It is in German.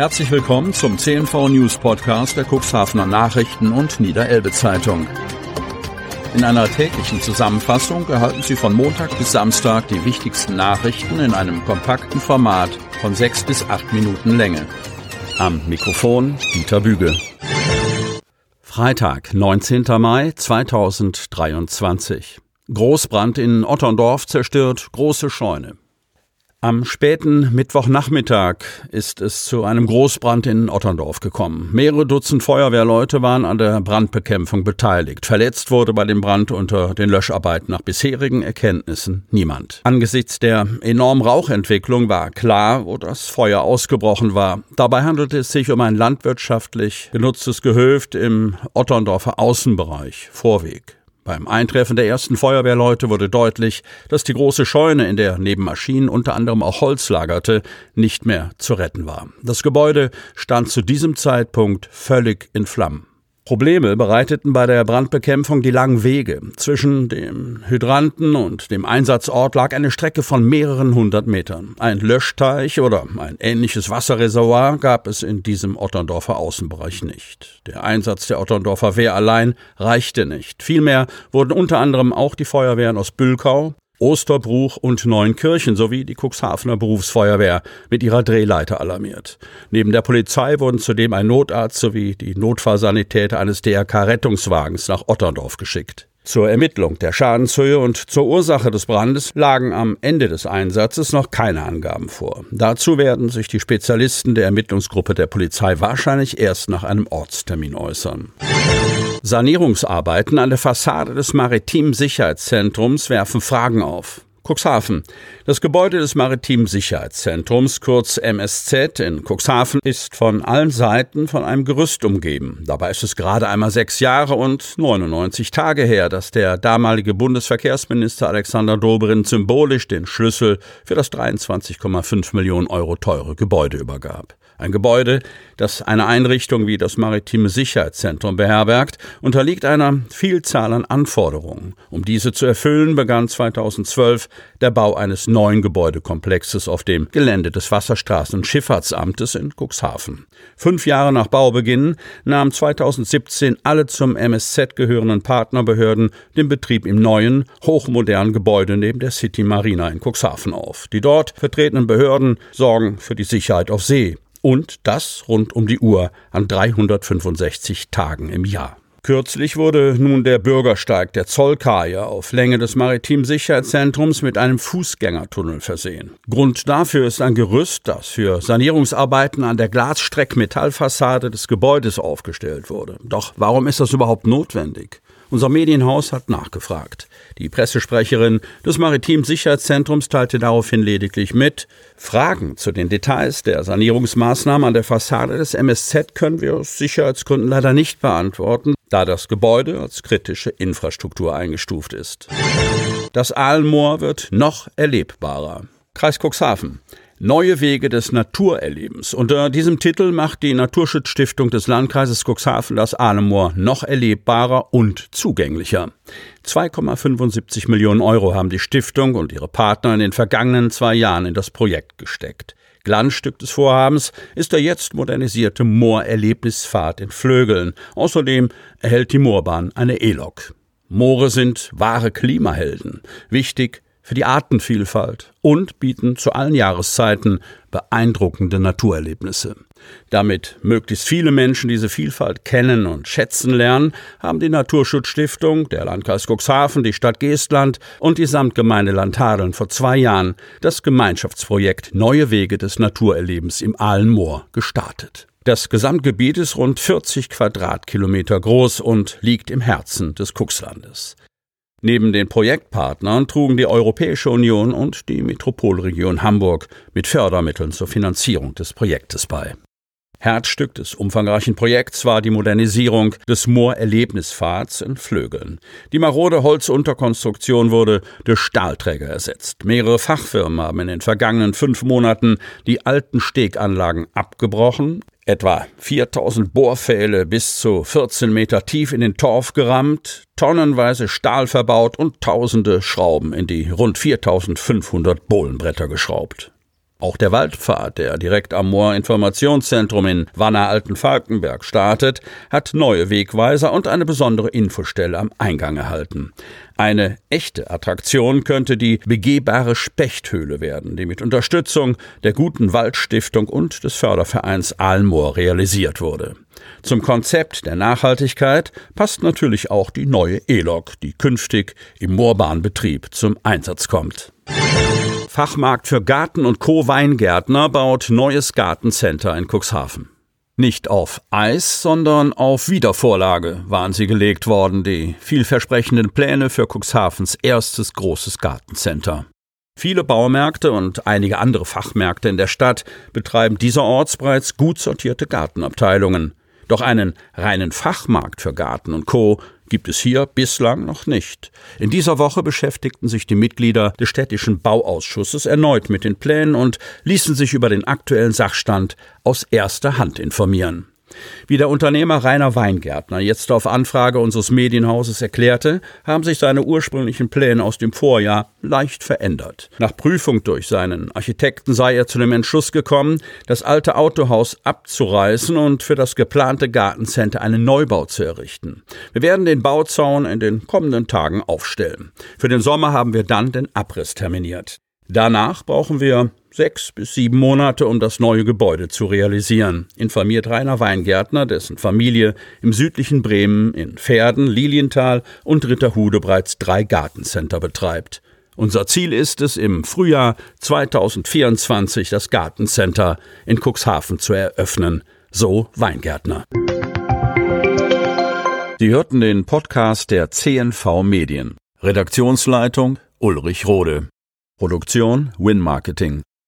Herzlich willkommen zum CNV News Podcast der Cuxhavener Nachrichten und Niederelbe Zeitung. In einer täglichen Zusammenfassung erhalten Sie von Montag bis Samstag die wichtigsten Nachrichten in einem kompakten Format von sechs bis acht Minuten Länge. Am Mikrofon Dieter Büge. Freitag, 19. Mai 2023. Großbrand in Otterndorf zerstört große Scheune. Am späten Mittwochnachmittag ist es zu einem Großbrand in Otterndorf gekommen. Mehrere Dutzend Feuerwehrleute waren an der Brandbekämpfung beteiligt. Verletzt wurde bei dem Brand unter den Löscharbeiten nach bisherigen Erkenntnissen niemand. Angesichts der enormen Rauchentwicklung war klar, wo das Feuer ausgebrochen war. Dabei handelte es sich um ein landwirtschaftlich genutztes Gehöft im Otterndorfer Außenbereich, Vorweg. Beim Eintreffen der ersten Feuerwehrleute wurde deutlich, dass die große Scheune, in der neben Maschinen unter anderem auch Holz lagerte, nicht mehr zu retten war. Das Gebäude stand zu diesem Zeitpunkt völlig in Flammen. Probleme bereiteten bei der Brandbekämpfung die langen Wege. Zwischen dem Hydranten und dem Einsatzort lag eine Strecke von mehreren hundert Metern. Ein Löschteich oder ein ähnliches Wasserreservoir gab es in diesem Otterndorfer Außenbereich nicht. Der Einsatz der Otterndorfer Wehr allein reichte nicht. Vielmehr wurden unter anderem auch die Feuerwehren aus Bülkau, Osterbruch und Neunkirchen sowie die Cuxhavener Berufsfeuerwehr mit ihrer Drehleiter alarmiert. Neben der Polizei wurden zudem ein Notarzt sowie die Notfallsanitäter eines DRK-Rettungswagens nach Otterndorf geschickt. Zur Ermittlung der Schadenshöhe und zur Ursache des Brandes lagen am Ende des Einsatzes noch keine Angaben vor. Dazu werden sich die Spezialisten der Ermittlungsgruppe der Polizei wahrscheinlich erst nach einem Ortstermin äußern. Sanierungsarbeiten an der Fassade des Maritimen Sicherheitszentrums werfen Fragen auf. Cuxhaven. Das Gebäude des Maritimen Sicherheitszentrums, kurz MSZ in Cuxhaven, ist von allen Seiten von einem Gerüst umgeben. Dabei ist es gerade einmal sechs Jahre und 99 Tage her, dass der damalige Bundesverkehrsminister Alexander Dobrindt symbolisch den Schlüssel für das 23,5 Millionen Euro teure Gebäude übergab. Ein Gebäude, das eine Einrichtung wie das Maritime Sicherheitszentrum beherbergt, unterliegt einer Vielzahl an Anforderungen. Um diese zu erfüllen, begann 2012 der Bau eines neuen Gebäudekomplexes auf dem Gelände des Wasserstraßen- und Schifffahrtsamtes in Cuxhaven. Fünf Jahre nach Baubeginn nahmen 2017 alle zum MSZ gehörenden Partnerbehörden den Betrieb im neuen, hochmodernen Gebäude neben der City Marina in Cuxhaven auf. Die dort vertretenen Behörden sorgen für die Sicherheit auf See und das rund um die Uhr an 365 Tagen im Jahr. Kürzlich wurde nun der Bürgersteig der Zollkaje auf Länge des Maritimen Sicherheitszentrums mit einem Fußgängertunnel versehen. Grund dafür ist ein Gerüst, das für Sanierungsarbeiten an der Glasstreckmetallfassade des Gebäudes aufgestellt wurde. Doch warum ist das überhaupt notwendig? Unser Medienhaus hat nachgefragt. Die Pressesprecherin des Maritim Sicherheitszentrums teilte daraufhin lediglich mit, Fragen zu den Details der Sanierungsmaßnahmen an der Fassade des MSZ können wir aus Sicherheitsgründen leider nicht beantworten, da das Gebäude als kritische Infrastruktur eingestuft ist. Das Aalmoor wird noch erlebbarer. Kreis Cuxhaven. Neue Wege des Naturerlebens. Unter diesem Titel macht die Naturschutzstiftung des Landkreises Cuxhaven das Ahnemoor noch erlebbarer und zugänglicher. 2,75 Millionen Euro haben die Stiftung und ihre Partner in den vergangenen zwei Jahren in das Projekt gesteckt. Glanzstück des Vorhabens ist der jetzt modernisierte Moorerlebnispfad in Flögeln. Außerdem erhält die Moorbahn eine E-Lok. Moore sind wahre Klimahelden. Wichtig für die Artenvielfalt und bieten zu allen Jahreszeiten beeindruckende Naturerlebnisse. Damit möglichst viele Menschen diese Vielfalt kennen und schätzen lernen, haben die Naturschutzstiftung, der Landkreis Cuxhaven, die Stadt Geestland und die Samtgemeinde Landhadeln vor zwei Jahren das Gemeinschaftsprojekt Neue Wege des Naturerlebens im Ahlenmoor gestartet. Das Gesamtgebiet ist rund 40 Quadratkilometer groß und liegt im Herzen des Cuxlandes. Neben den Projektpartnern trugen die Europäische Union und die Metropolregion Hamburg mit Fördermitteln zur Finanzierung des Projektes bei. Herzstück des umfangreichen Projekts war die Modernisierung des Moorerlebnispfads in Flögeln. Die marode Holzunterkonstruktion wurde durch Stahlträger ersetzt. Mehrere Fachfirmen haben in den vergangenen fünf Monaten die alten Steganlagen abgebrochen, etwa 4000 Bohrpfähle bis zu 14 Meter tief in den Torf gerammt, tonnenweise Stahl verbaut und tausende Schrauben in die rund 4500 Bohlenbretter geschraubt. Auch der Waldpfad, der direkt am Moor-Informationszentrum in Wanner-Alten-Falkenberg startet, hat neue Wegweiser und eine besondere Infostelle am Eingang erhalten. Eine echte Attraktion könnte die begehbare Spechthöhle werden, die mit Unterstützung der Guten Waldstiftung und des Fördervereins Aalmoor realisiert wurde. Zum Konzept der Nachhaltigkeit passt natürlich auch die neue E-Lok, die künftig im Moorbahnbetrieb zum Einsatz kommt. Fachmarkt für Garten- und Co-Weingärtner baut neues Gartencenter in Cuxhaven. Nicht auf Eis, sondern auf Wiedervorlage waren sie gelegt worden, die vielversprechenden Pläne für Cuxhavens erstes großes Gartencenter. Viele Baumärkte und einige andere Fachmärkte in der Stadt betreiben dieserorts bereits gut sortierte Gartenabteilungen. Doch einen reinen Fachmarkt für Garten und Co gibt es hier bislang noch nicht. In dieser Woche beschäftigten sich die Mitglieder des städtischen Bauausschusses erneut mit den Plänen und ließen sich über den aktuellen Sachstand aus erster Hand informieren. Wie der Unternehmer Rainer Weingärtner jetzt auf Anfrage unseres Medienhauses erklärte, haben sich seine ursprünglichen Pläne aus dem Vorjahr leicht verändert. Nach Prüfung durch seinen Architekten sei er zu dem Entschluss gekommen, das alte Autohaus abzureißen und für das geplante Gartencenter einen Neubau zu errichten. Wir werden den Bauzaun in den kommenden Tagen aufstellen. Für den Sommer haben wir dann den Abriss terminiert. Danach brauchen wir sechs bis sieben Monate, um das neue Gebäude zu realisieren, informiert Rainer Weingärtner, dessen Familie im südlichen Bremen in Pferden, Lilienthal und Ritterhude bereits drei Gartencenter betreibt. Unser Ziel ist es, im Frühjahr 2024 das Gartencenter in Cuxhaven zu eröffnen, so Weingärtner. Sie hörten den Podcast der CNV Medien. Redaktionsleitung Ulrich Rode. Produktion Win Marketing.